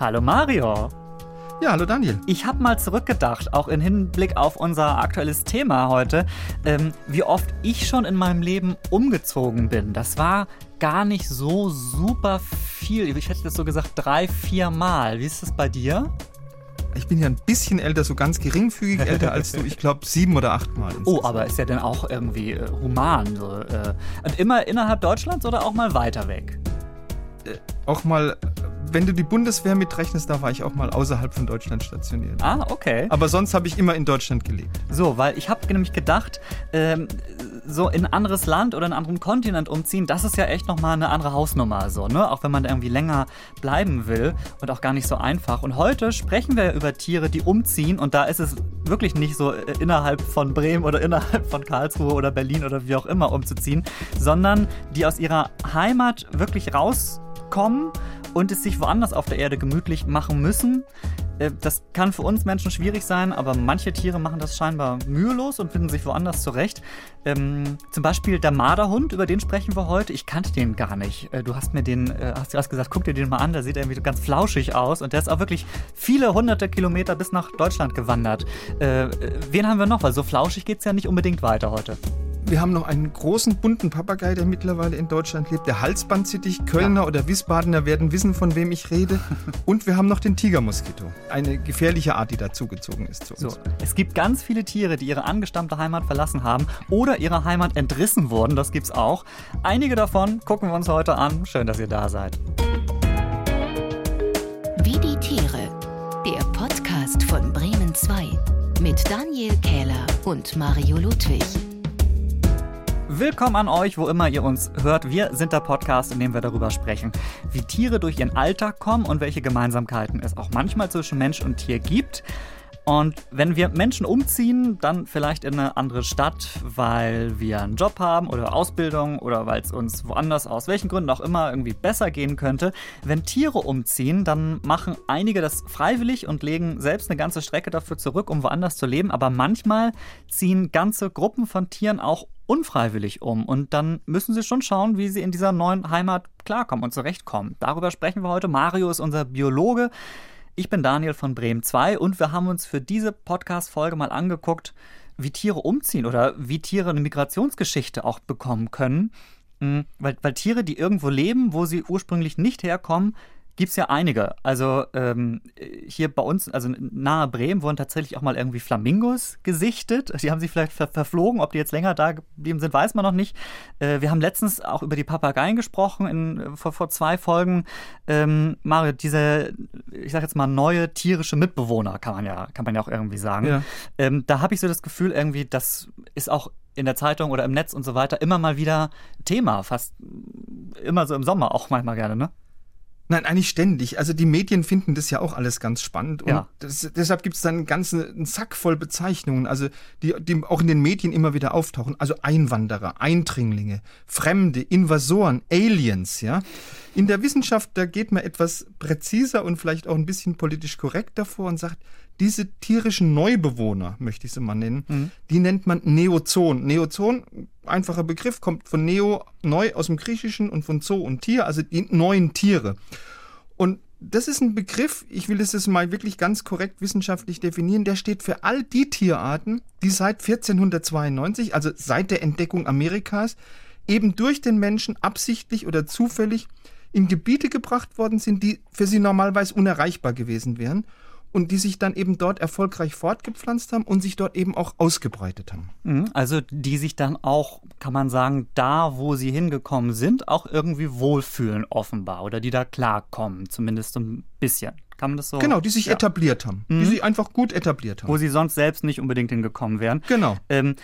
Hallo Mario. Ja, hallo Daniel. Ich habe mal zurückgedacht, auch im Hinblick auf unser aktuelles Thema heute, ähm, wie oft ich schon in meinem Leben umgezogen bin. Das war gar nicht so super viel. Ich hätte das so gesagt drei, vier Mal. Wie ist das bei dir? Ich bin ja ein bisschen älter, so ganz geringfügig älter als du. Ich glaube sieben oder acht Mal. Oh, aber ist ja dann auch irgendwie äh, human. So, äh, und immer innerhalb Deutschlands oder auch mal weiter weg? Äh, auch mal wenn du die Bundeswehr mitrechnest, da war ich auch mal außerhalb von Deutschland stationiert. Ah, okay. Aber sonst habe ich immer in Deutschland gelebt. So, weil ich habe nämlich gedacht, ähm, so in ein anderes Land oder einen anderen Kontinent umziehen, das ist ja echt nochmal eine andere Hausnummer, so, ne? Auch wenn man da irgendwie länger bleiben will und auch gar nicht so einfach. Und heute sprechen wir ja über Tiere, die umziehen und da ist es wirklich nicht so äh, innerhalb von Bremen oder innerhalb von Karlsruhe oder Berlin oder wie auch immer umzuziehen, sondern die aus ihrer Heimat wirklich rauskommen und es sich woanders auf der Erde gemütlich machen müssen. Äh, das kann für uns Menschen schwierig sein, aber manche Tiere machen das scheinbar mühelos und finden sich woanders zurecht. Ähm, zum Beispiel der Marderhund, über den sprechen wir heute. Ich kannte den gar nicht. Äh, du hast mir den, äh, hast, hast gesagt, guck dir den mal an, der sieht irgendwie ganz flauschig aus und der ist auch wirklich viele hunderte Kilometer bis nach Deutschland gewandert. Äh, wen haben wir noch? Weil so flauschig geht es ja nicht unbedingt weiter heute. Wir haben noch einen großen bunten Papagei, der mittlerweile in Deutschland lebt. Der Halsbandsittich, Kölner ja. oder Wiesbadener werden wissen, von wem ich rede. Und wir haben noch den Tigermoskito. Eine gefährliche Art, die dazugezogen ist zu uns. So, es gibt ganz viele Tiere, die ihre angestammte Heimat verlassen haben oder ihrer Heimat entrissen wurden. Das gibt's auch. Einige davon gucken wir uns heute an. Schön, dass ihr da seid. Wie die Tiere. Der Podcast von Bremen 2 mit Daniel Kähler und Mario Ludwig. Willkommen an euch, wo immer ihr uns hört. Wir sind der Podcast, in dem wir darüber sprechen, wie Tiere durch ihren Alltag kommen und welche Gemeinsamkeiten es auch manchmal zwischen Mensch und Tier gibt. Und wenn wir Menschen umziehen, dann vielleicht in eine andere Stadt, weil wir einen Job haben oder Ausbildung oder weil es uns woanders aus welchen Gründen auch immer irgendwie besser gehen könnte. Wenn Tiere umziehen, dann machen einige das freiwillig und legen selbst eine ganze Strecke dafür zurück, um woanders zu leben. Aber manchmal ziehen ganze Gruppen von Tieren auch unfreiwillig um. Und dann müssen sie schon schauen, wie sie in dieser neuen Heimat klarkommen und zurechtkommen. Darüber sprechen wir heute. Mario ist unser Biologe. Ich bin Daniel von Bremen 2 und wir haben uns für diese Podcast-Folge mal angeguckt, wie Tiere umziehen oder wie Tiere eine Migrationsgeschichte auch bekommen können. Hm, weil, weil Tiere, die irgendwo leben, wo sie ursprünglich nicht herkommen, gibt es ja einige. Also ähm, hier bei uns, also nahe Bremen, wurden tatsächlich auch mal irgendwie Flamingos gesichtet. Die haben sich vielleicht ver verflogen. Ob die jetzt länger da geblieben sind, weiß man noch nicht. Äh, wir haben letztens auch über die Papageien gesprochen, in, vor, vor zwei Folgen. Ähm, Mario, diese, ich sag jetzt mal, neue tierische Mitbewohner, kann man ja, kann man ja auch irgendwie sagen. Ja. Ähm, da habe ich so das Gefühl, irgendwie, das ist auch in der Zeitung oder im Netz und so weiter immer mal wieder Thema, fast immer so im Sommer auch manchmal gerne, ne? Nein, eigentlich ständig. Also die Medien finden das ja auch alles ganz spannend. Und ja. das, deshalb gibt es dann einen ganzen Sack voll Bezeichnungen, also die, die auch in den Medien immer wieder auftauchen. Also Einwanderer, Eindringlinge, Fremde, Invasoren, Aliens, ja. In der Wissenschaft, da geht man etwas präziser und vielleicht auch ein bisschen politisch korrekt davor und sagt, diese tierischen Neubewohner, möchte ich sie mal nennen, mhm. die nennt man Neozon. Neozon, einfacher Begriff, kommt von Neo, neu aus dem Griechischen und von Zoo und Tier, also die neuen Tiere. Und das ist ein Begriff, ich will es jetzt mal wirklich ganz korrekt wissenschaftlich definieren, der steht für all die Tierarten, die seit 1492, also seit der Entdeckung Amerikas, eben durch den Menschen absichtlich oder zufällig in Gebiete gebracht worden sind, die für sie normalerweise unerreichbar gewesen wären und die sich dann eben dort erfolgreich fortgepflanzt haben und sich dort eben auch ausgebreitet haben. Mhm, also die sich dann auch, kann man sagen, da, wo sie hingekommen sind, auch irgendwie wohlfühlen offenbar oder die da klarkommen, zumindest ein bisschen. Kann man das so? Genau, die sich ja. etabliert haben. Mhm. Die sich einfach gut etabliert haben. Wo sie sonst selbst nicht unbedingt hingekommen wären. Genau. Ähm,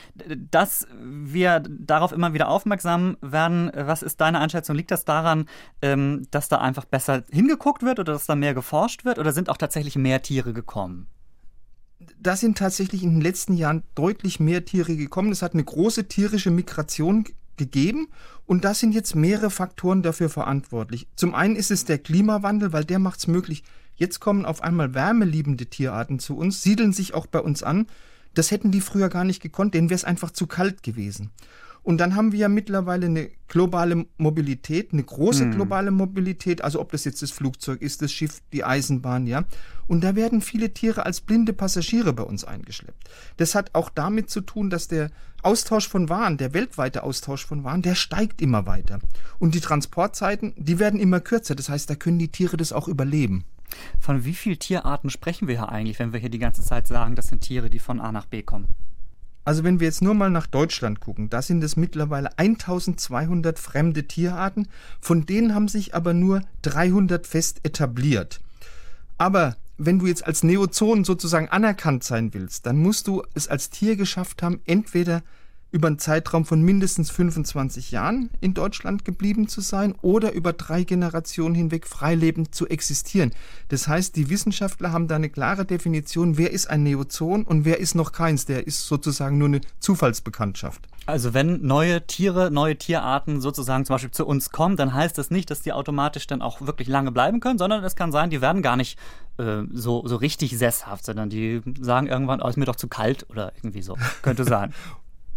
dass wir darauf immer wieder aufmerksam werden, was ist deine Einschätzung? Liegt das daran, ähm, dass da einfach besser hingeguckt wird oder dass da mehr geforscht wird oder sind auch tatsächlich mehr Tiere gekommen? da sind tatsächlich in den letzten Jahren deutlich mehr Tiere gekommen. Es hat eine große tierische Migration gegeben und da sind jetzt mehrere Faktoren dafür verantwortlich. Zum einen ist es der Klimawandel, weil der macht es möglich, Jetzt kommen auf einmal wärmeliebende Tierarten zu uns, siedeln sich auch bei uns an. Das hätten die früher gar nicht gekonnt, denen wäre es einfach zu kalt gewesen. Und dann haben wir ja mittlerweile eine globale Mobilität, eine große hm. globale Mobilität, also ob das jetzt das Flugzeug ist, das Schiff, die Eisenbahn, ja. Und da werden viele Tiere als blinde Passagiere bei uns eingeschleppt. Das hat auch damit zu tun, dass der Austausch von Waren, der weltweite Austausch von Waren, der steigt immer weiter. Und die Transportzeiten, die werden immer kürzer. Das heißt, da können die Tiere das auch überleben. Von wie vielen Tierarten sprechen wir hier eigentlich, wenn wir hier die ganze Zeit sagen, das sind Tiere, die von A nach B kommen? Also wenn wir jetzt nur mal nach Deutschland gucken, da sind es mittlerweile 1200 fremde Tierarten, von denen haben sich aber nur 300 fest etabliert. Aber wenn du jetzt als Neozon sozusagen anerkannt sein willst, dann musst du es als Tier geschafft haben, entweder über einen Zeitraum von mindestens 25 Jahren in Deutschland geblieben zu sein oder über drei Generationen hinweg freilebend zu existieren. Das heißt, die Wissenschaftler haben da eine klare Definition, wer ist ein Neozon und wer ist noch keins. Der ist sozusagen nur eine Zufallsbekanntschaft. Also wenn neue Tiere, neue Tierarten sozusagen zum Beispiel zu uns kommen, dann heißt das nicht, dass die automatisch dann auch wirklich lange bleiben können, sondern es kann sein, die werden gar nicht äh, so, so richtig sesshaft, sondern die sagen irgendwann, oh, ist mir doch zu kalt oder irgendwie so. Könnte sein.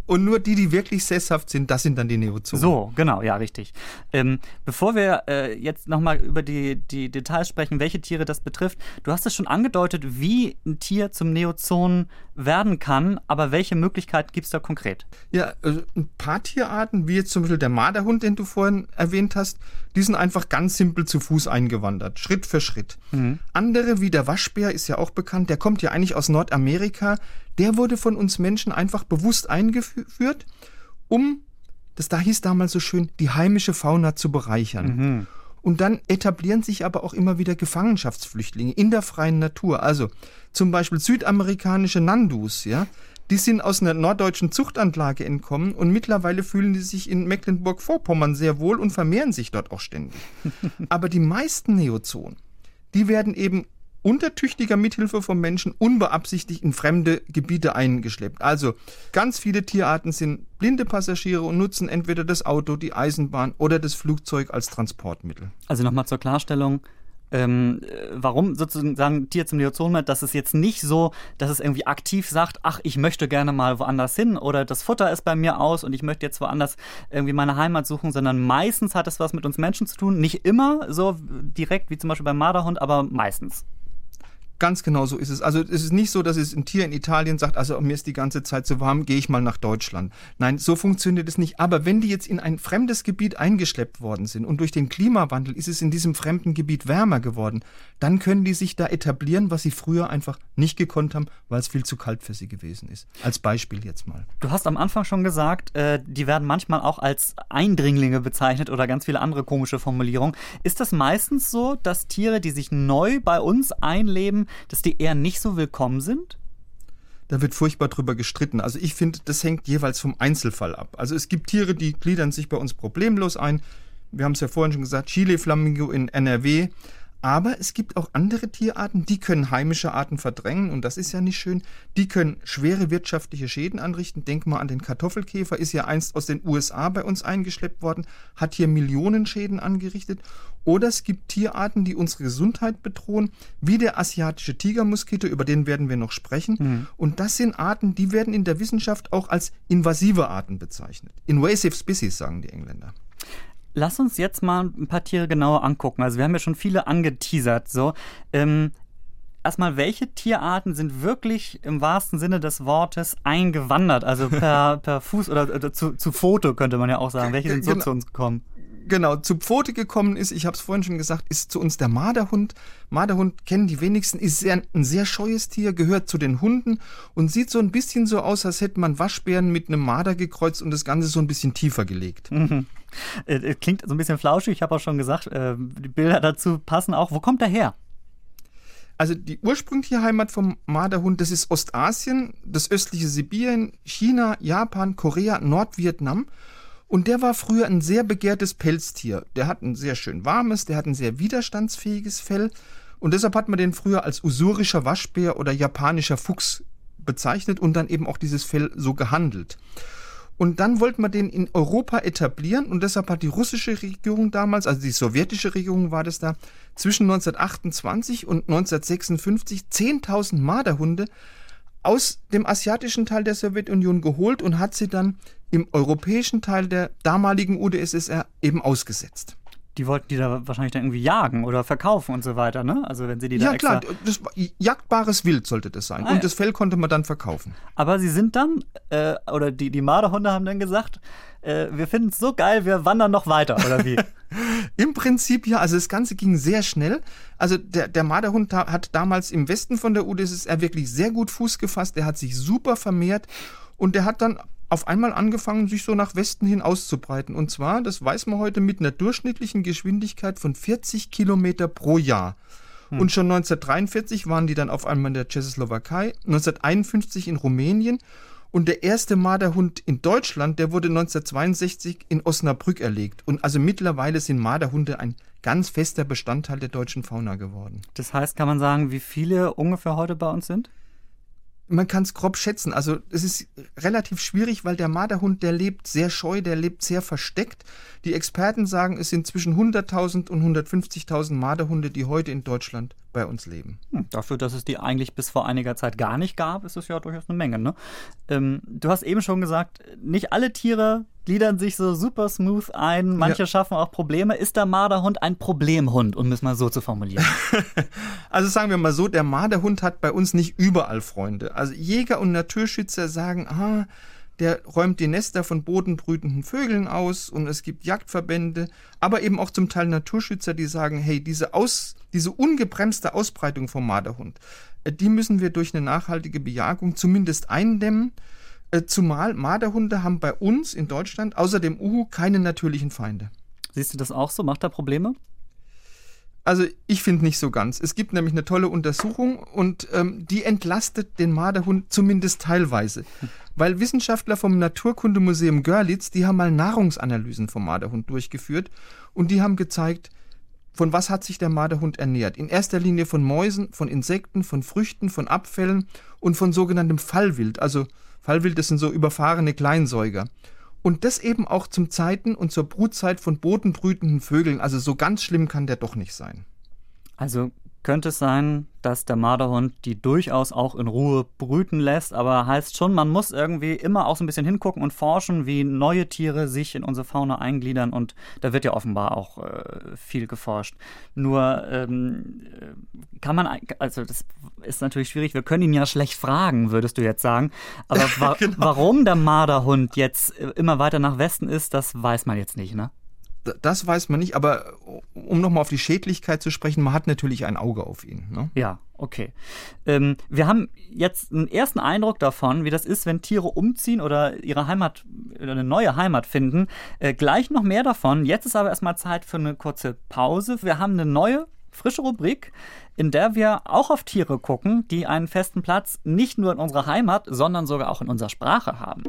Und nur die, die wirklich sesshaft sind, das sind dann die Neozonen. So, genau, ja, richtig. Ähm, bevor wir äh, jetzt nochmal über die, die Details sprechen, welche Tiere das betrifft, du hast es schon angedeutet, wie ein Tier zum Neozon werden kann, aber welche Möglichkeiten gibt es da konkret? Ja, also ein paar Tierarten, wie jetzt zum Beispiel der Marderhund, den du vorhin erwähnt hast, die sind einfach ganz simpel zu Fuß eingewandert, Schritt für Schritt. Mhm. Andere, wie der Waschbär, ist ja auch bekannt, der kommt ja eigentlich aus Nordamerika, der wurde von uns Menschen einfach bewusst eingeführt, um, das da hieß damals so schön, die heimische Fauna zu bereichern. Mhm. Und dann etablieren sich aber auch immer wieder Gefangenschaftsflüchtlinge in der freien Natur. Also zum Beispiel südamerikanische Nandus, ja, die sind aus einer norddeutschen Zuchtanlage entkommen und mittlerweile fühlen die sich in Mecklenburg-Vorpommern sehr wohl und vermehren sich dort auch ständig. aber die meisten Neozonen, die werden eben unter tüchtiger Mithilfe von Menschen unbeabsichtigt in fremde Gebiete eingeschleppt. Also ganz viele Tierarten sind blinde Passagiere und nutzen entweder das Auto, die Eisenbahn oder das Flugzeug als Transportmittel. Also nochmal zur Klarstellung. Ähm, warum sozusagen Tier zum Neozon wird, dass es jetzt nicht so, dass es irgendwie aktiv sagt, ach, ich möchte gerne mal woanders hin oder das Futter ist bei mir aus und ich möchte jetzt woanders irgendwie meine Heimat suchen, sondern meistens hat es was mit uns Menschen zu tun. Nicht immer so direkt wie zum Beispiel beim Marderhund, aber meistens. Ganz genau so ist es. Also es ist nicht so, dass es ein Tier in Italien sagt, also mir ist die ganze Zeit zu warm, gehe ich mal nach Deutschland. Nein, so funktioniert es nicht. Aber wenn die jetzt in ein fremdes Gebiet eingeschleppt worden sind und durch den Klimawandel ist es in diesem fremden Gebiet wärmer geworden, dann können die sich da etablieren, was sie früher einfach nicht gekonnt haben, weil es viel zu kalt für sie gewesen ist. Als Beispiel jetzt mal. Du hast am Anfang schon gesagt, äh, die werden manchmal auch als Eindringlinge bezeichnet oder ganz viele andere komische Formulierungen. Ist das meistens so, dass Tiere, die sich neu bei uns einleben, dass die eher nicht so willkommen sind? Da wird furchtbar drüber gestritten. Also ich finde, das hängt jeweils vom Einzelfall ab. Also es gibt Tiere, die gliedern sich bei uns problemlos ein. Wir haben es ja vorhin schon gesagt, Chile-Flamingo in NRW aber es gibt auch andere Tierarten, die können heimische Arten verdrängen und das ist ja nicht schön. Die können schwere wirtschaftliche Schäden anrichten. Denk mal an den Kartoffelkäfer, ist ja einst aus den USA bei uns eingeschleppt worden, hat hier Millionen Schäden angerichtet. Oder es gibt Tierarten, die unsere Gesundheit bedrohen, wie der asiatische Tigermoskito, über den werden wir noch sprechen. Mhm. Und das sind Arten, die werden in der Wissenschaft auch als invasive Arten bezeichnet. Invasive Species, sagen die Engländer. Lass uns jetzt mal ein paar Tiere genauer angucken. Also wir haben ja schon viele angeteasert. So, ähm, erstmal, welche Tierarten sind wirklich im wahrsten Sinne des Wortes eingewandert? Also per, per Fuß oder, oder zu, zu, Foto könnte man ja auch sagen. Welche sind so genau. zu uns gekommen? Genau, zu Pfote gekommen ist, ich habe es vorhin schon gesagt, ist zu uns der Marderhund. Marderhund kennen die wenigsten, ist sehr, ein sehr scheues Tier, gehört zu den Hunden und sieht so ein bisschen so aus, als hätte man Waschbären mit einem Marder gekreuzt und das Ganze so ein bisschen tiefer gelegt. Mhm. Äh, klingt so ein bisschen flauschig, ich habe auch schon gesagt, äh, die Bilder dazu passen auch. Wo kommt er her? Also die ursprüngliche Heimat vom Marderhund, das ist Ostasien, das östliche Sibirien, China, Japan, Korea, Nordvietnam. Und der war früher ein sehr begehrtes Pelztier. Der hat ein sehr schön warmes, der hat ein sehr widerstandsfähiges Fell. Und deshalb hat man den früher als usurischer Waschbär oder japanischer Fuchs bezeichnet und dann eben auch dieses Fell so gehandelt. Und dann wollte man den in Europa etablieren und deshalb hat die russische Regierung damals, also die sowjetische Regierung war das da, zwischen 1928 und 1956 10.000 Marderhunde aus dem asiatischen Teil der Sowjetunion geholt und hat sie dann im europäischen Teil der damaligen UdSSR eben ausgesetzt. Die wollten die da wahrscheinlich dann irgendwie jagen oder verkaufen und so weiter, ne? Also wenn sie die da Ja klar, das, jagdbares Wild sollte das sein. Ah, und ja. das Fell konnte man dann verkaufen. Aber sie sind dann, äh, oder die, die Marderhunde haben dann gesagt, äh, wir finden es so geil, wir wandern noch weiter, oder wie? Im Prinzip ja, also das Ganze ging sehr schnell. Also der, der Marderhund hat damals im Westen von der UdSSR wirklich sehr gut Fuß gefasst. Der hat sich super vermehrt und der hat dann auf einmal angefangen, sich so nach Westen hin auszubreiten. Und zwar, das weiß man heute, mit einer durchschnittlichen Geschwindigkeit von 40 Kilometer pro Jahr. Und schon 1943 waren die dann auf einmal in der Tschechoslowakei, 1951 in Rumänien und der erste Marderhund in Deutschland, der wurde 1962 in Osnabrück erlegt. Und also mittlerweile sind Marderhunde ein ganz fester Bestandteil der deutschen Fauna geworden. Das heißt, kann man sagen, wie viele ungefähr heute bei uns sind? Man kann es grob schätzen. Also es ist relativ schwierig, weil der Marderhund, der lebt sehr scheu, der lebt sehr versteckt. Die Experten sagen, es sind zwischen 100.000 und 150.000 Marderhunde, die heute in Deutschland bei uns leben. Hm, dafür, dass es die eigentlich bis vor einiger Zeit gar nicht gab, ist es ja durchaus eine Menge. Ne? Ähm, du hast eben schon gesagt, nicht alle Tiere gliedern sich so super smooth ein. Manche Ja. schaffen auch Probleme. Ist der Marderhund ein Problemhund, um es mal so zu formulieren? Also sagen wir mal so, der Marderhund hat bei uns nicht überall Freunde. Also Jäger und Naturschützer sagen, ah, der räumt die Nester von bodenbrütenden Vögeln aus und es gibt Jagdverbände, aber eben auch zum Teil Naturschützer, die sagen, hey, diese, aus, diese ungebremste Ausbreitung vom Marderhund, äh, die müssen wir durch eine nachhaltige Bejagung zumindest eindämmen. Äh, Zumal Marderhunde haben bei uns in Deutschland außer dem Uhu keine natürlichen Feinde. Siehst du das auch so? Macht er Probleme? Also ich finde nicht so ganz. Es gibt nämlich eine tolle Untersuchung und ähm, die entlastet den Marderhund zumindest teilweise. Weil Wissenschaftler vom Naturkundemuseum Görlitz, die haben mal Nahrungsanalysen vom Marderhund durchgeführt und die haben gezeigt, von was hat sich der Marderhund ernährt. In erster Linie von Mäusen, von Insekten, von Früchten, von Abfällen und von sogenanntem Fallwild. Also Fallwild, das sind so überfahrene Kleinsäuger. Und das eben auch zum Zeiten und zur Brutzeit von bodenbrütenden Vögeln. Also so ganz schlimm kann der doch nicht sein. Also könnte es sein, dass der Marderhund die durchaus auch in Ruhe brüten lässt, aber heißt schon, man muss irgendwie immer auch so ein bisschen hingucken und forschen, wie neue Tiere sich in unsere Fauna eingliedern und da wird ja offenbar auch äh, viel geforscht. Nur ähm, äh, kann man, also das ist natürlich schwierig, wir können ihn ja schlecht fragen, würdest du jetzt sagen, aber wa Genau. warum der Marderhund jetzt äh, immer weiter nach Westen ist, das weiß man jetzt nicht, ne? Das weiß man nicht, aber um nochmal auf die Schädlichkeit zu sprechen, man hat natürlich ein Auge auf ihn. Ne? Ja, okay. Ähm, wir haben jetzt einen ersten Eindruck davon, wie das ist, wenn Tiere umziehen oder ihre Heimat eine neue Heimat finden. Äh, gleich noch mehr davon. Jetzt ist aber erstmal Zeit für eine kurze Pause. Wir haben eine neue, frische Rubrik, in der wir auch auf Tiere gucken, die einen festen Platz nicht nur in unserer Heimat, sondern sogar auch in unserer Sprache haben.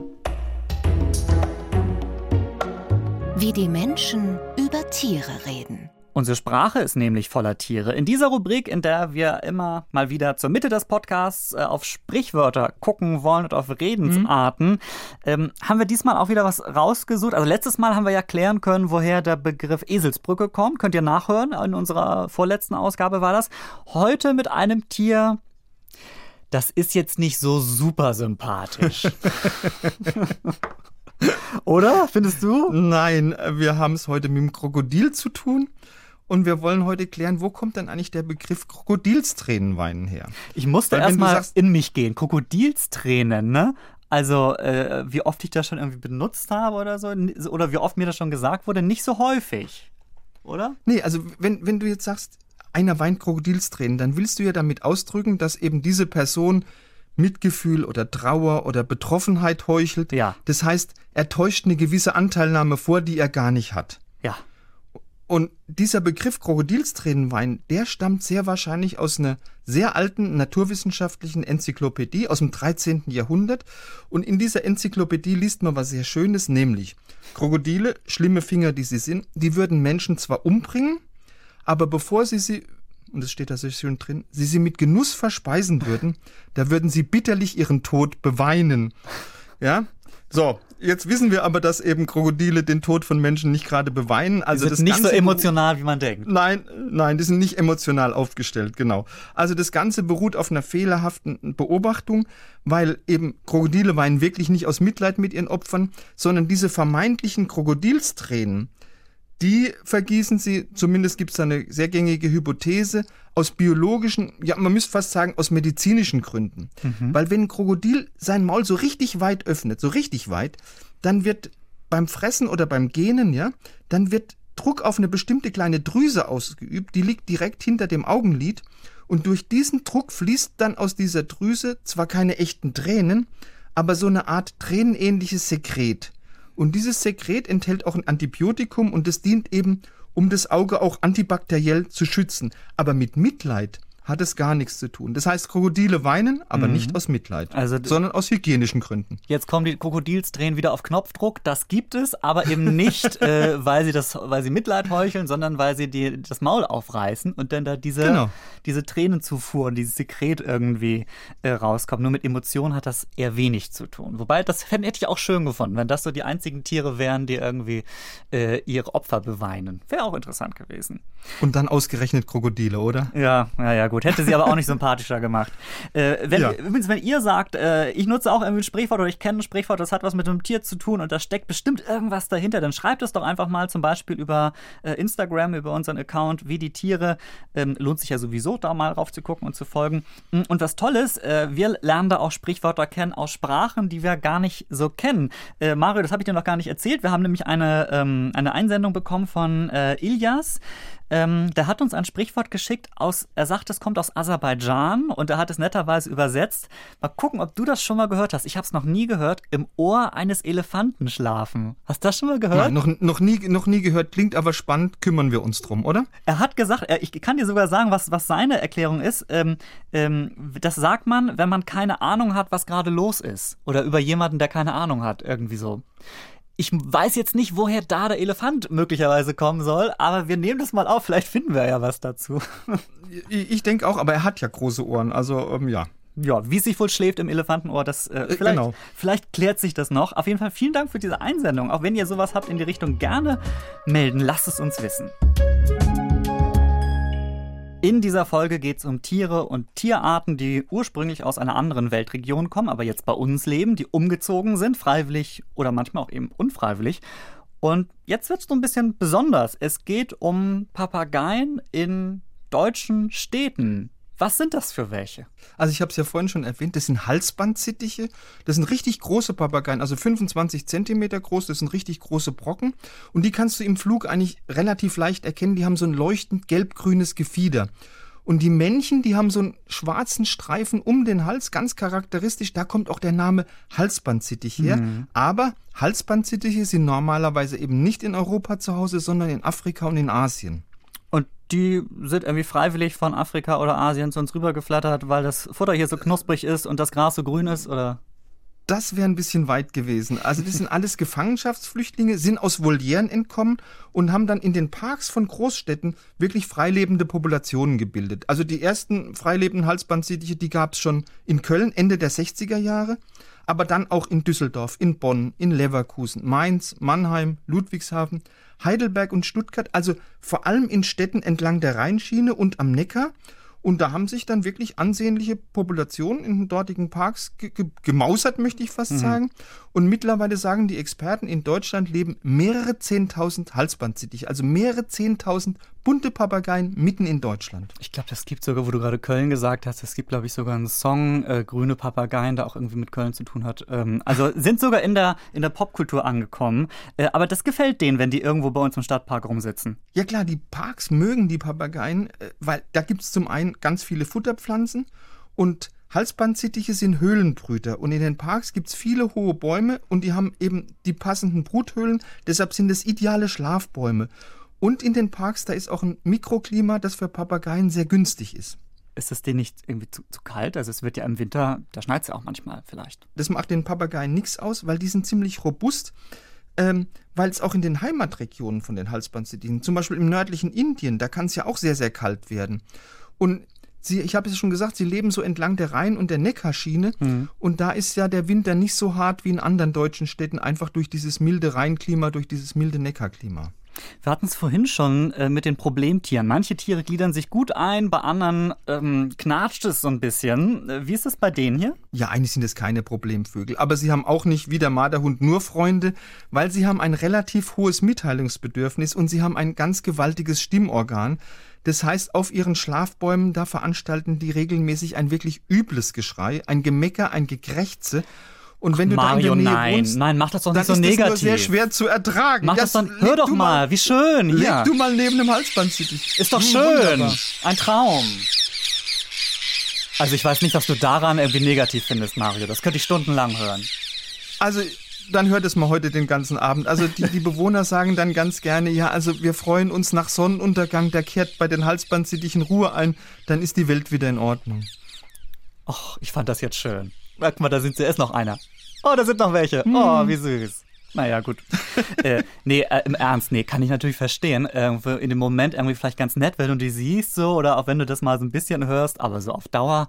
Wie die Menschen über Tiere reden. Unsere Sprache ist nämlich voller Tiere. In dieser Rubrik, in der wir immer mal wieder zur Mitte des Podcasts äh, auf Sprichwörter gucken wollen und auf Redensarten, ähm, haben wir diesmal auch wieder was rausgesucht. Also letztes Mal haben wir ja klären können, woher der Begriff Eselsbrücke kommt. Könnt ihr nachhören. In unserer vorletzten Ausgabe war das. Heute mit einem Tier. Das ist jetzt nicht so super sympathisch. Oder? Findest du? Nein, wir haben es heute mit dem Krokodil zu tun und wir wollen heute klären, wo kommt denn eigentlich der Begriff Krokodilstränenweinen her? Ich musste erstmal in mich gehen. Krokodilstränen, ne? Also, äh, wie oft ich das schon irgendwie benutzt habe oder so, oder wie oft mir das schon gesagt wurde, nicht so häufig. Oder? Nee, also wenn, wenn du jetzt sagst, einer weint Krokodilstränen, dann willst du ja damit ausdrücken, dass eben diese Person Mitgefühl oder Trauer oder Betroffenheit heuchelt. Ja. Das heißt, er täuscht eine gewisse Anteilnahme vor, die er gar nicht hat. Ja. Und dieser Begriff Krokodilstränenwein, der stammt sehr wahrscheinlich aus einer sehr alten naturwissenschaftlichen Enzyklopädie aus dem 13. Jahrhundert. Und in dieser Enzyklopädie liest man was sehr Schönes, nämlich Krokodile, schlimme Finger, die sie sind, die würden Menschen zwar umbringen, aber bevor sie sie, und das steht da sehr schön drin, sie sie mit Genuss verspeisen würden, da würden sie bitterlich ihren Tod beweinen. Ja, So, jetzt wissen wir aber, dass eben Krokodile den Tod von Menschen nicht gerade beweinen. Also die sind nicht Ganze so emotional, wie man denkt. Nein, nein, die sind nicht emotional aufgestellt, genau. Also das Ganze beruht auf einer fehlerhaften Beobachtung, weil eben Krokodile weinen wirklich nicht aus Mitleid mit ihren Opfern, sondern diese vermeintlichen Krokodilstränen, die vergießen sie, zumindest gibt es eine sehr gängige Hypothese, aus biologischen, ja, man müsste fast sagen, aus medizinischen Gründen. Mhm. Weil wenn ein Krokodil sein Maul so richtig weit öffnet, so richtig weit, dann wird beim Fressen oder beim Gähnen, ja, dann wird Druck auf eine bestimmte kleine Drüse ausgeübt, die liegt direkt hinter dem Augenlid und durch diesen Druck fließt dann aus dieser Drüse zwar keine echten Tränen, aber so eine Art tränenähnliches Sekret. Und dieses Sekret enthält auch ein Antibiotikum und es dient eben, um das Auge auch antibakteriell zu schützen. Aber mit Mitleid hat es gar nichts zu tun. Das heißt, Krokodile weinen, aber mhm. nicht aus Mitleid, also, sondern aus hygienischen Gründen. Jetzt kommen die Krokodilsdrehen wieder auf Knopfdruck. Das gibt es, aber eben nicht, äh, weil sie das, weil sie Mitleid heucheln, sondern weil sie die, das Maul aufreißen und dann da diese, genau. diese Tränenzufuhr, dieses Sekret irgendwie äh, rauskommt. Nur mit Emotionen hat das eher wenig zu tun. Wobei, das hätte ich auch schön gefunden, wenn das so die einzigen Tiere wären, die irgendwie äh, ihre Opfer beweinen. Wäre auch interessant gewesen. Und dann ausgerechnet Krokodile, oder? Ja, ja, ja, gut. Hätte sie aber auch nicht sympathischer gemacht. Äh, wenn, ja. Übrigens, wenn ihr sagt, äh, ich nutze auch irgendwie ein Sprichwort oder ich kenne ein Sprichwort, das hat was mit einem Tier zu tun und da steckt bestimmt irgendwas dahinter, dann schreibt es doch einfach mal zum Beispiel über äh, Instagram, über unseren Account, wie die Tiere. Ähm, lohnt sich ja sowieso, da mal rauf zu gucken und zu folgen. Mm, und was toll ist, äh, wir lernen da auch Sprichwörter kennen aus Sprachen, die wir gar nicht so kennen. Äh, Mario, das habe ich dir noch gar nicht erzählt. Wir haben nämlich eine, ähm, eine Einsendung bekommen von äh, Ilias. Ähm, der hat uns ein Sprichwort geschickt aus, er sagt, es kommt aus Aserbaidschan und er hat es netterweise übersetzt. Mal gucken, ob du das schon mal gehört hast. Ich habe es noch nie gehört. Im Ohr eines Elefanten schlafen. Hast du das schon mal gehört? Nein, noch, noch, nie, noch nie gehört. Klingt aber spannend. Kümmern wir uns drum, oder? Er hat gesagt, er, ich kann dir sogar sagen, was, was seine Erklärung ist. Ähm, ähm, das sagt man, wenn man keine Ahnung hat, was gerade los ist. Oder über jemanden, der keine Ahnung hat. Irgendwie so. Ich weiß jetzt nicht, woher da der Elefant möglicherweise kommen soll, aber wir nehmen das mal auf. Vielleicht finden wir ja was dazu. ich denke auch, aber er hat ja große Ohren, also ähm, ja. Ja, wie es sich wohl schläft im Elefantenohr, das äh, äh, vielleicht, genau. vielleicht klärt sich das noch. Auf jeden Fall vielen Dank für diese Einsendung. Auch wenn ihr sowas habt in die Richtung, gerne melden. Lasst es uns wissen. In dieser Folge geht es um Tiere und Tierarten, die ursprünglich aus einer anderen Weltregion kommen, aber jetzt bei uns leben, die umgezogen sind, freiwillig oder manchmal auch eben unfreiwillig. Und jetzt wird es so ein bisschen besonders. Es geht um Papageien in deutschen Städten. Was sind das für welche? Also ich habe es ja vorhin schon erwähnt, das sind Halsbandsittiche. Das sind richtig große Papageien, also 25 Zentimeter groß, das sind richtig große Brocken. Und die kannst du im Flug eigentlich relativ leicht erkennen. Die haben so ein leuchtend gelb-grünes Gefieder. Und die Männchen, die haben so einen schwarzen Streifen um den Hals, ganz charakteristisch. Da kommt auch der Name Halsbandsittich her. Mhm. Aber Halsbandsittiche sind normalerweise eben nicht in Europa zu Hause, sondern in Afrika und in Asien die sind irgendwie freiwillig von Afrika oder Asien zu uns rübergeflattert, weil das Futter hier so knusprig ist und das Gras so grün ist, oder? Das wäre ein bisschen weit gewesen. Also das sind alles Gefangenschaftsflüchtlinge, sind aus Volieren entkommen und haben dann in den Parks von Großstädten wirklich freilebende Populationen gebildet. Also die ersten freilebenden Halsbandsittiche, die gab es schon in Köln Ende der 60er Jahre, aber dann auch in Düsseldorf, in Bonn, in Leverkusen, Mainz, Mannheim, Ludwigshafen. Heidelberg und Stuttgart, also vor allem in Städten entlang der Rheinschiene und am Neckar. Und da haben sich dann wirklich ansehnliche Populationen in den dortigen Parks ge ge gemausert, möchte ich fast mhm. sagen. Und mittlerweile sagen die Experten, in Deutschland leben mehrere Zehntausend Halsbandsittiche, also mehrere Zehntausend bunte Papageien mitten in Deutschland. Ich glaube, das gibt sogar, wo du gerade Köln gesagt hast, es gibt, glaube ich, sogar einen Song, äh, Grüne Papageien, der auch irgendwie mit Köln zu tun hat. Ähm, also sind sogar in der, in der Popkultur angekommen. Äh, aber das gefällt denen, wenn die irgendwo bei uns im Stadtpark rumsitzen. Ja klar, die Parks mögen die Papageien, äh, weil da gibt es zum einen ganz viele Futterpflanzen und Halsbandsittiche sind Höhlenbrüter und in den Parks gibt es viele hohe Bäume und die haben eben die passenden Bruthöhlen, deshalb sind es ideale Schlafbäume. Und in den Parks, da ist auch ein Mikroklima, das für Papageien sehr günstig ist. Ist es denen nicht irgendwie zu, zu kalt? Also es wird ja im Winter, da schneit es ja auch manchmal vielleicht. Das macht den Papageien nichts aus, weil die sind ziemlich robust, ähm, weil es auch in den Heimatregionen von den Halsbandsittichen, zum Beispiel im nördlichen Indien, da kann es ja auch sehr, sehr kalt werden. Und Sie, ich habe es schon gesagt, sie leben so entlang der Rhein- und der Neckarschiene. Mhm. Und da ist ja der Winter nicht so hart wie in anderen deutschen Städten, einfach durch dieses milde Rheinklima, durch dieses milde Neckarklima. Wir hatten es vorhin schon äh, mit den Problemtieren. Manche Tiere gliedern sich gut ein, bei anderen ähm, knatscht es so ein bisschen. Äh, wie ist es bei denen hier? Ja, eigentlich sind es keine Problemvögel. Aber sie haben auch nicht wie der Marderhund nur Freunde, weil sie haben ein relativ hohes Mitteilungsbedürfnis und sie haben ein ganz gewaltiges Stimmorgan. Das heißt, auf ihren Schlafbäumen, da veranstalten die regelmäßig ein wirklich übles Geschrei, ein Gemecker, ein Gekrächze. Und wenn Ach, du Mario, da in der Nähe nein, wohnst, nein, mach das doch nicht so negativ. Das ist sehr schwer zu ertragen. Mach das, das doch, hör doch mal, mal, wie schön. Hier. Leg du mal neben dem Halsbandsittich. Ist doch schön. Wunderbar. Ein Traum. Also ich weiß nicht, was du daran irgendwie negativ findest, Mario. Das könnte ich stundenlang hören. Also dann hört es mal heute den ganzen Abend. Also die, die Bewohner sagen dann ganz gerne, ja, also wir freuen uns nach Sonnenuntergang, der kehrt bei den Halsbandsittichen Ruhe ein, dann ist die Welt wieder in Ordnung. Och, ich fand das jetzt schön. Guck mal, da sind sie, ist noch einer. Oh, da sind noch welche. Hm. Oh, wie süß. Naja, gut. äh, nee, äh, im Ernst, nee, kann ich natürlich verstehen. Irgendwie in dem Moment irgendwie vielleicht ganz nett, wenn du die siehst, so, oder auch wenn du das mal so ein bisschen hörst, aber so auf Dauer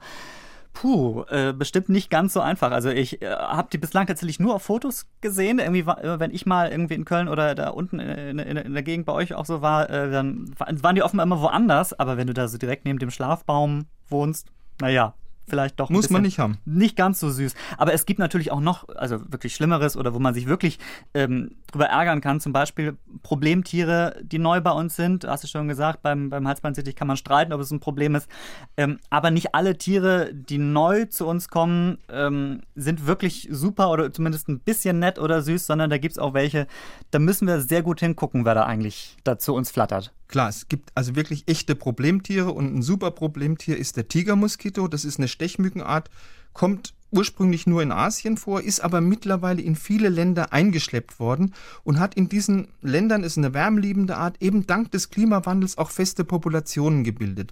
Puh, äh, bestimmt nicht ganz so einfach. Also ich äh, habe die bislang tatsächlich nur auf Fotos gesehen. Irgendwie, äh, wenn ich mal irgendwie in Köln oder da unten in, in, in der Gegend bei euch auch so war, äh, dann waren die offenbar immer woanders. Aber wenn du da so direkt neben dem Schlafbaum wohnst, naja, vielleicht doch. Muss man nicht haben. Nicht ganz so süß. Aber es gibt natürlich auch noch, also wirklich Schlimmeres oder wo man sich wirklich ähm, drüber ärgern kann. Zum Beispiel Problemtiere, die neu bei uns sind. Hast du schon gesagt, beim, beim Halsbandsittich kann man streiten, ob es ein Problem ist. Ähm, aber nicht alle Tiere, die neu zu uns kommen, ähm, sind wirklich super oder zumindest ein bisschen nett oder süß, sondern da gibt es auch welche, da müssen wir sehr gut hingucken, wer da eigentlich da zu uns flattert. Klar, es gibt also wirklich echte Problemtiere und ein super Problemtier ist der Tigermoskito. Das ist eine Stechmückenart, kommt ursprünglich nur in Asien vor, ist aber mittlerweile in viele Länder eingeschleppt worden und hat in diesen Ländern, ist eine wärmeliebende Art, eben dank des Klimawandels auch feste Populationen gebildet.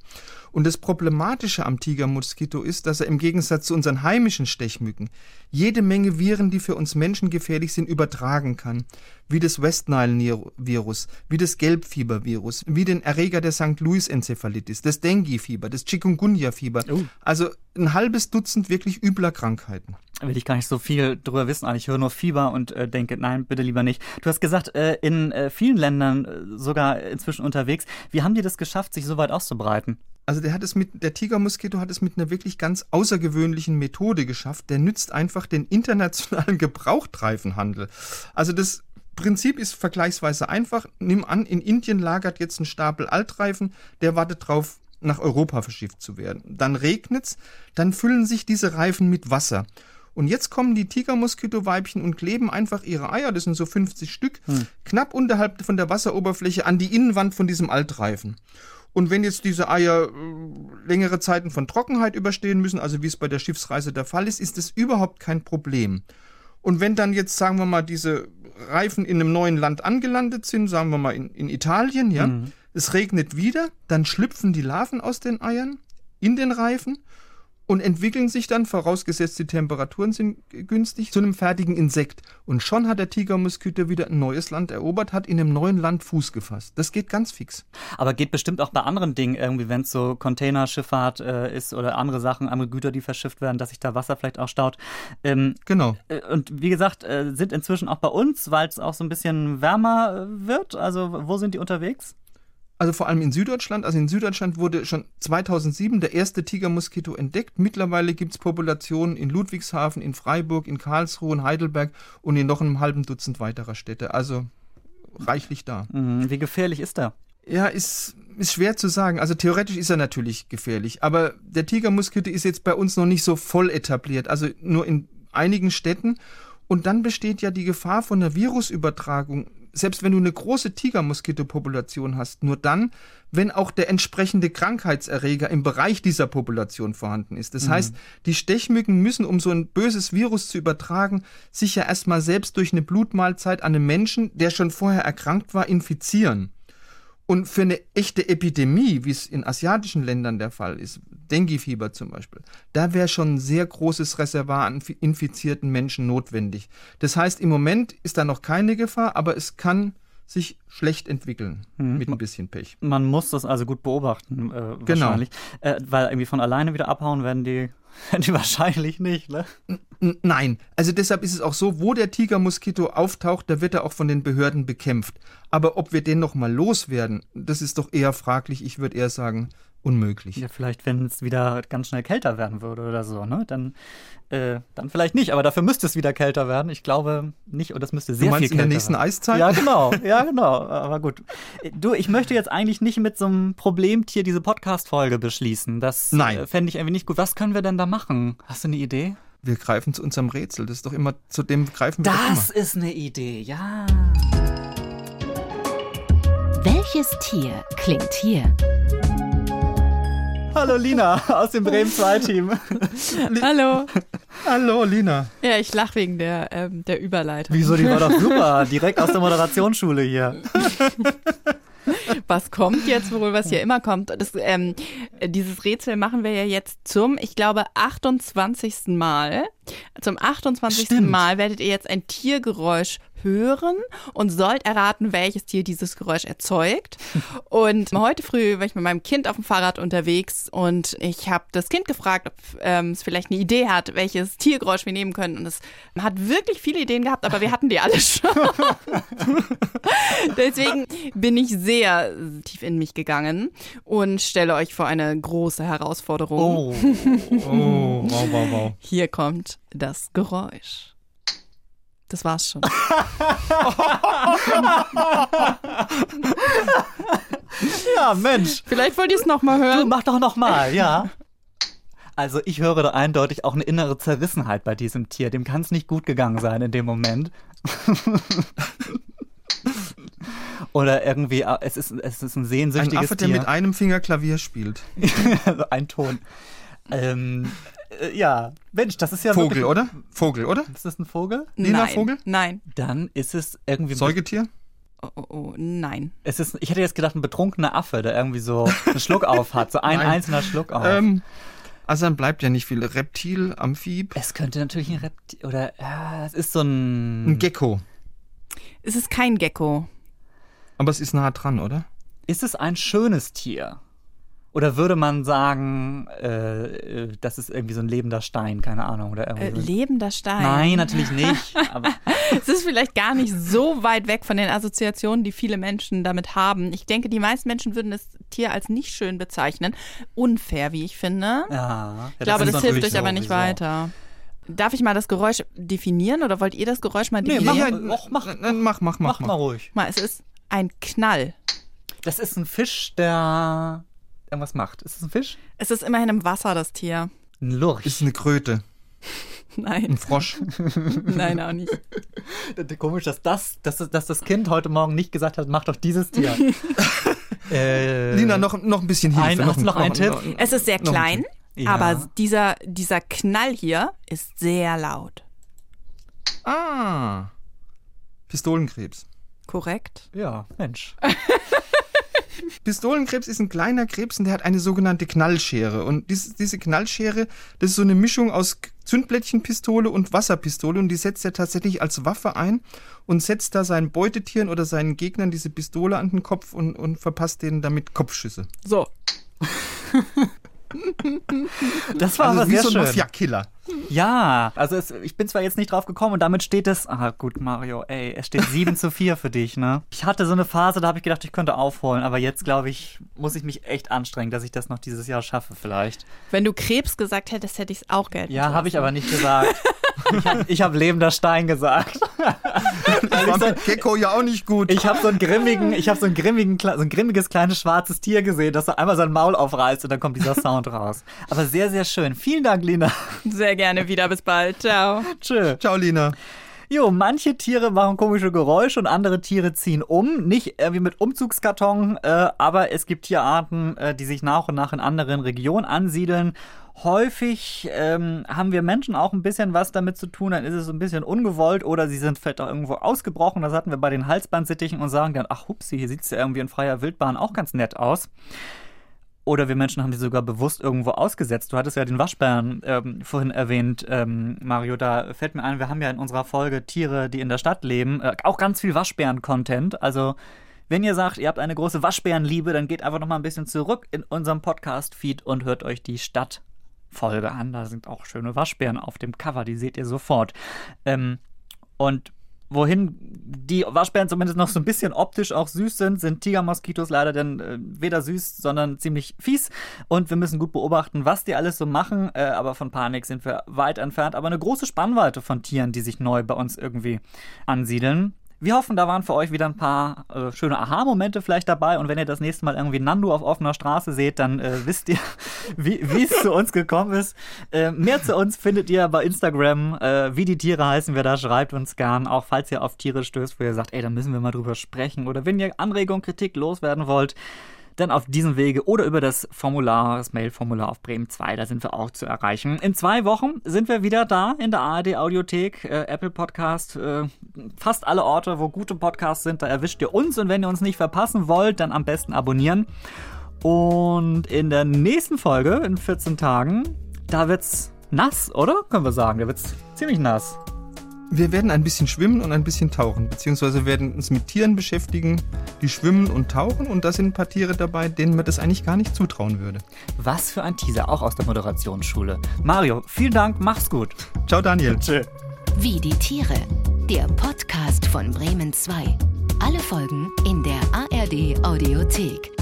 Und das Problematische am Tigermoskito ist, dass er im Gegensatz zu unseren heimischen Stechmücken jede Menge Viren, die für uns Menschen gefährlich sind, übertragen kann. Wie das West Nile-Virus, wie das Gelbfiebervirus, wie den Erreger der St. Louis-Enzephalitis, das Dengue-Fieber, das Chikungunya-Fieber. Oh. Also ein halbes Dutzend wirklich übler Krankheiten will ich gar nicht so viel drüber wissen. Ich höre nur Fieber und äh, denke, nein, bitte lieber nicht. Du hast gesagt, äh, in äh, vielen Ländern äh, sogar inzwischen unterwegs. Wie haben die das geschafft, sich so weit auszubreiten? Also der hat es mit, der Tigermoskito hat es mit einer wirklich ganz außergewöhnlichen Methode geschafft. Der nützt einfach den internationalen Gebrauchtreifenhandel. Also das Prinzip ist vergleichsweise einfach. Nimm an, in Indien lagert jetzt ein Stapel Altreifen, der wartet drauf, nach Europa verschifft zu werden. Dann regnet's, dann füllen sich diese Reifen mit Wasser. Und jetzt kommen die Tigermoskitoweibchen und kleben einfach ihre Eier, das sind so 50 Stück, hm. knapp unterhalb von der Wasseroberfläche an die Innenwand von diesem Altreifen. Und wenn jetzt diese Eier äh, längere Zeiten von Trockenheit überstehen müssen, also wie es bei der Schiffsreise der Fall ist, ist es überhaupt kein Problem. Und wenn dann jetzt, sagen wir mal, diese Reifen in einem neuen Land angelandet sind, sagen wir mal in, in Italien, ja, mhm. es regnet wieder, dann schlüpfen die Larven aus den Eiern in den Reifen und entwickeln sich dann, vorausgesetzt die Temperaturen sind günstig, zu einem fertigen Insekt. Und schon hat der Tigermoskito wieder ein neues Land erobert, hat in einem neuen Land Fuß gefasst. Das geht ganz fix. Aber geht bestimmt auch bei anderen Dingen irgendwie, wenn es so Containerschifffahrt äh, ist oder andere Sachen, andere Güter, die verschifft werden, dass sich da Wasser vielleicht auch staut. Ähm, genau. Äh, und wie gesagt, äh, sind inzwischen auch bei uns, weil es auch so ein bisschen wärmer äh, wird. Also wo sind die unterwegs? Also vor allem in Süddeutschland. Also in Süddeutschland wurde schon 2007 der erste Tigermoskito entdeckt. Mittlerweile gibt es Populationen in Ludwigshafen, in Freiburg, in Karlsruhe, in Heidelberg und in noch einem halben Dutzend weiterer Städte. Also reichlich da. Mhm. Wie gefährlich ist er? Ja, ist, ist schwer zu sagen. Also theoretisch ist er natürlich gefährlich. Aber der Tigermoskito ist jetzt bei uns noch nicht so voll etabliert. Also nur in einigen Städten. Und dann besteht ja die Gefahr von einer Virusübertragung selbst wenn du eine große Tigermoskitopopulation hast, nur dann, wenn auch der entsprechende Krankheitserreger im Bereich dieser Population vorhanden ist. Das mhm. heißt, die Stechmücken müssen, um so ein böses Virus zu übertragen, sich ja erstmal selbst durch eine Blutmahlzeit an einem Menschen, der schon vorher erkrankt war, infizieren. Und für eine echte Epidemie, wie es in asiatischen Ländern der Fall ist, Dengue-Fieber zum Beispiel, da wäre schon ein sehr großes Reservoir an infizierten Menschen notwendig. Das heißt, im Moment ist da noch keine Gefahr, aber es kann sich schlecht entwickeln mhm. mit ein bisschen Pech. Man muss das also gut beobachten, äh, genau. wahrscheinlich. Genau. Äh, weil irgendwie von alleine wieder abhauen werden die wahrscheinlich nicht, ne? Nein, also deshalb ist es auch so, wo der Tigermoskito auftaucht, da wird er auch von den Behörden bekämpft. Aber ob wir den nochmal loswerden, das ist doch eher fraglich. Ich würde eher sagen, unmöglich. Ja, vielleicht, wenn es wieder ganz schnell kälter werden würde oder so, ne? Dann, äh, dann vielleicht nicht, aber dafür müsste es wieder kälter werden. Ich glaube nicht, und das müsste sehr du meinst viel kälter in der nächsten werden. Eiszeit? Ja, genau, ja, genau. Aber gut. Du, ich möchte jetzt eigentlich nicht mit so einem Problemtier diese Podcast-Folge beschließen. Das äh, fände ich irgendwie nicht gut. Was können wir denn da machen? Hast du eine Idee? Wir greifen zu unserem Rätsel. Das ist doch immer, zu dem greifen wir Das ist eine Idee, ja. Welches Tier klingt hier? Hallo Lina aus dem Bremen 2 Team. Hallo. Hallo Lina. Ja, ich lache wegen der, ähm, der Überleitung. Wieso, die war doch super. Direkt aus der Moderationsschule hier. was kommt jetzt wohl, was hier immer kommt. Das, ähm, dieses Rätsel machen wir ja jetzt zum, ich glaube, 28. Mal. Zum 28. Stimmt. Mal werdet ihr jetzt ein Tiergeräusch hören und sollt erraten, welches Tier dieses Geräusch erzeugt. Und heute früh war ich mit meinem Kind auf dem Fahrrad unterwegs und ich habe das Kind gefragt, ob ähm, es vielleicht eine Idee hat, welches Tiergeräusch wir nehmen können. Und es hat wirklich viele Ideen gehabt, aber wir hatten die alle schon. Deswegen bin ich sehr tief in mich gegangen und stelle euch vor eine große Herausforderung. Oh, oh wow, wow, wow. Hier kommt das Geräusch. Das war's schon. ja, Mensch. Vielleicht wollt ihr es nochmal hören. Du, mach doch nochmal, ja. Also ich höre da eindeutig auch eine innere Zerrissenheit bei diesem Tier. Dem kann es nicht gut gegangen sein in dem Moment. Oder irgendwie, äh, es ist, es ist ein sehnsüchtiges Tier. Ein Affe, der mit einem Finger Klavier spielt. also ein Ton. Ähm, äh, ja, Mensch, das ist ja Vogel, oder? Vogel, oder? Ist das ein Vogel? Lila nein, Vogel? Nein. Dann ist es irgendwie Säugetier? Oh, oh, oh, nein. Es ist, ich hätte jetzt gedacht, ein betrunkener Affe, der irgendwie so einen Schluck auf hat, so ein nein. einzelner Schluck auf. Ähm, also dann bleibt ja nicht viel. Reptil, Amphib. Es könnte natürlich ein Reptil oder ja, es ist so ein ein Gecko. Es ist kein Gecko. Aber es ist nah dran, oder? Ist es ein schönes Tier? Oder würde man sagen, äh, äh, das ist irgendwie so ein lebender Stein, keine Ahnung. Oder äh, lebender Stein? Nein, natürlich nicht. es ist vielleicht gar nicht so weit weg von den Assoziationen, die viele Menschen damit haben. Ich denke, die meisten Menschen würden das Tier als nicht schön bezeichnen. Unfair, wie ich finde. Ja, ja ich glaube, das, das hilft euch aber nicht weiter. Darf ich mal das Geräusch definieren oder wollt ihr das Geräusch mal definieren? Nee, mach, mach, mach, mach, mach, mach mal ruhig. Mal, es ist ein Knall. Das ist ein Fisch, der irgendwas macht. Ist es ein Fisch? Es ist immerhin im Wasser, das Tier. Ein Lurch. Ist es eine Kröte? Nein. Ein Frosch? Nein, auch nicht. Komisch, dass das, dass, dass das Kind heute Morgen nicht gesagt hat, mach doch dieses Tier. äh, Lina, noch, noch ein bisschen Hilfe. Ein, noch, noch, noch ein Tipp? Es ist sehr klein, ja. aber dieser, dieser Knall hier ist sehr laut. Ah. Pistolenkrebs. Korrekt. Ja, Mensch. Pistolenkrebs ist ein kleiner Krebs und der hat eine sogenannte Knallschere. Und dies, diese Knallschere, das ist so eine Mischung aus Zündblättchenpistole und Wasserpistole und die setzt er tatsächlich als Waffe ein und setzt da seinen Beutetieren oder seinen Gegnern diese Pistole an den Kopf und, und verpasst denen damit Kopfschüsse. So. das war also aber wie sehr so ein Mafia-Killer. Ja, also es, ich bin zwar jetzt nicht drauf gekommen und damit steht es, ah gut Mario, ey, es steht 7 zu 4 für dich, ne? Ich hatte so eine Phase, da habe ich gedacht, ich könnte aufholen, aber jetzt glaube ich, muss ich mich echt anstrengen, dass ich das noch dieses Jahr schaffe vielleicht. Wenn du Krebs gesagt hättest, hätte ich es auch Geld. Ja, habe ich aber nicht gesagt. ich habe hab lebender Stein gesagt. das war mit Gecko ja auch nicht gut. Ich habe so einen grimmigen, ich habe so einen grimmigen, so ein grimmiges kleines schwarzes Tier gesehen, das so einmal sein Maul aufreißt und dann kommt dieser Sound raus. Aber sehr, sehr schön. Vielen Dank, Lina. Sehr gerne wieder. Bis bald. Ciao. Tschö. Ciao, Lina. Jo, manche Tiere machen komische Geräusche und andere Tiere ziehen um. Nicht irgendwie mit Umzugskarton, äh, aber es gibt Tierarten, äh, die sich nach und nach in anderen Regionen ansiedeln. Häufig ähm, haben wir Menschen auch ein bisschen was damit zu tun, dann ist es ein bisschen ungewollt oder sie sind vielleicht auch irgendwo ausgebrochen. Das hatten wir bei den Halsbandsittichen und sagen dann, ach hupsi, hier sieht es ja irgendwie in freier Wildbahn auch ganz nett aus. Oder wir Menschen haben die sogar bewusst irgendwo ausgesetzt. Du hattest ja den Waschbären ähm, vorhin erwähnt, ähm, Mario. Da fällt mir ein, wir haben ja in unserer Folge Tiere, die in der Stadt leben, äh, auch ganz viel Waschbären-Content. Also wenn ihr sagt, ihr habt eine große Waschbärenliebe, dann geht einfach noch mal ein bisschen zurück in unserem Podcast-Feed und hört euch die Stadtfolge an. Da sind auch schöne Waschbären auf dem Cover, die seht ihr sofort. Ähm, und wohin die Waschbären zumindest noch so ein bisschen optisch auch süß sind, sind Tigermoskitos leider dann äh, weder süß, sondern ziemlich fies. Und wir müssen gut beobachten, was die alles so machen. Äh, aber von Panik sind wir weit entfernt. Aber eine große Spannweite von Tieren, die sich neu bei uns irgendwie ansiedeln. Wir hoffen, da waren für euch wieder ein paar äh, schöne Aha-Momente vielleicht dabei. Und wenn ihr das nächste Mal irgendwie Nando auf offener Straße seht, dann äh, wisst ihr, wie es zu uns gekommen ist. Äh, mehr zu uns findet ihr bei Instagram. Äh, wie die Tiere heißen wir da, schreibt uns gern. Auch falls ihr auf Tiere stößt, wo ihr sagt, ey, da müssen wir mal drüber sprechen. Oder wenn ihr Anregung, Kritik loswerden wollt, dann auf diesem Wege oder über das Formular, das Mail-Formular auf Bremen 2, da sind wir auch zu erreichen. In zwei Wochen sind wir wieder da in der ARD Audiothek, äh, Apple Podcast, äh, fast alle Orte, wo gute Podcasts sind, da erwischt ihr uns und wenn ihr uns nicht verpassen wollt, dann am besten abonnieren. Und in der nächsten Folge, in 14 Tagen, da wird's nass, oder? Können wir sagen, da wird's ziemlich nass. Wir werden ein bisschen schwimmen und ein bisschen tauchen, beziehungsweise werden uns mit Tieren beschäftigen, die schwimmen und tauchen und da sind ein paar Tiere dabei, denen man das eigentlich gar nicht zutrauen würde. Was für ein Teaser, auch aus der Moderationsschule. Mario, vielen Dank, mach's gut. Ciao Daniel. Tschö. Wie die Tiere, der Podcast von Bremen 2. Alle Folgen in der ARD Audiothek.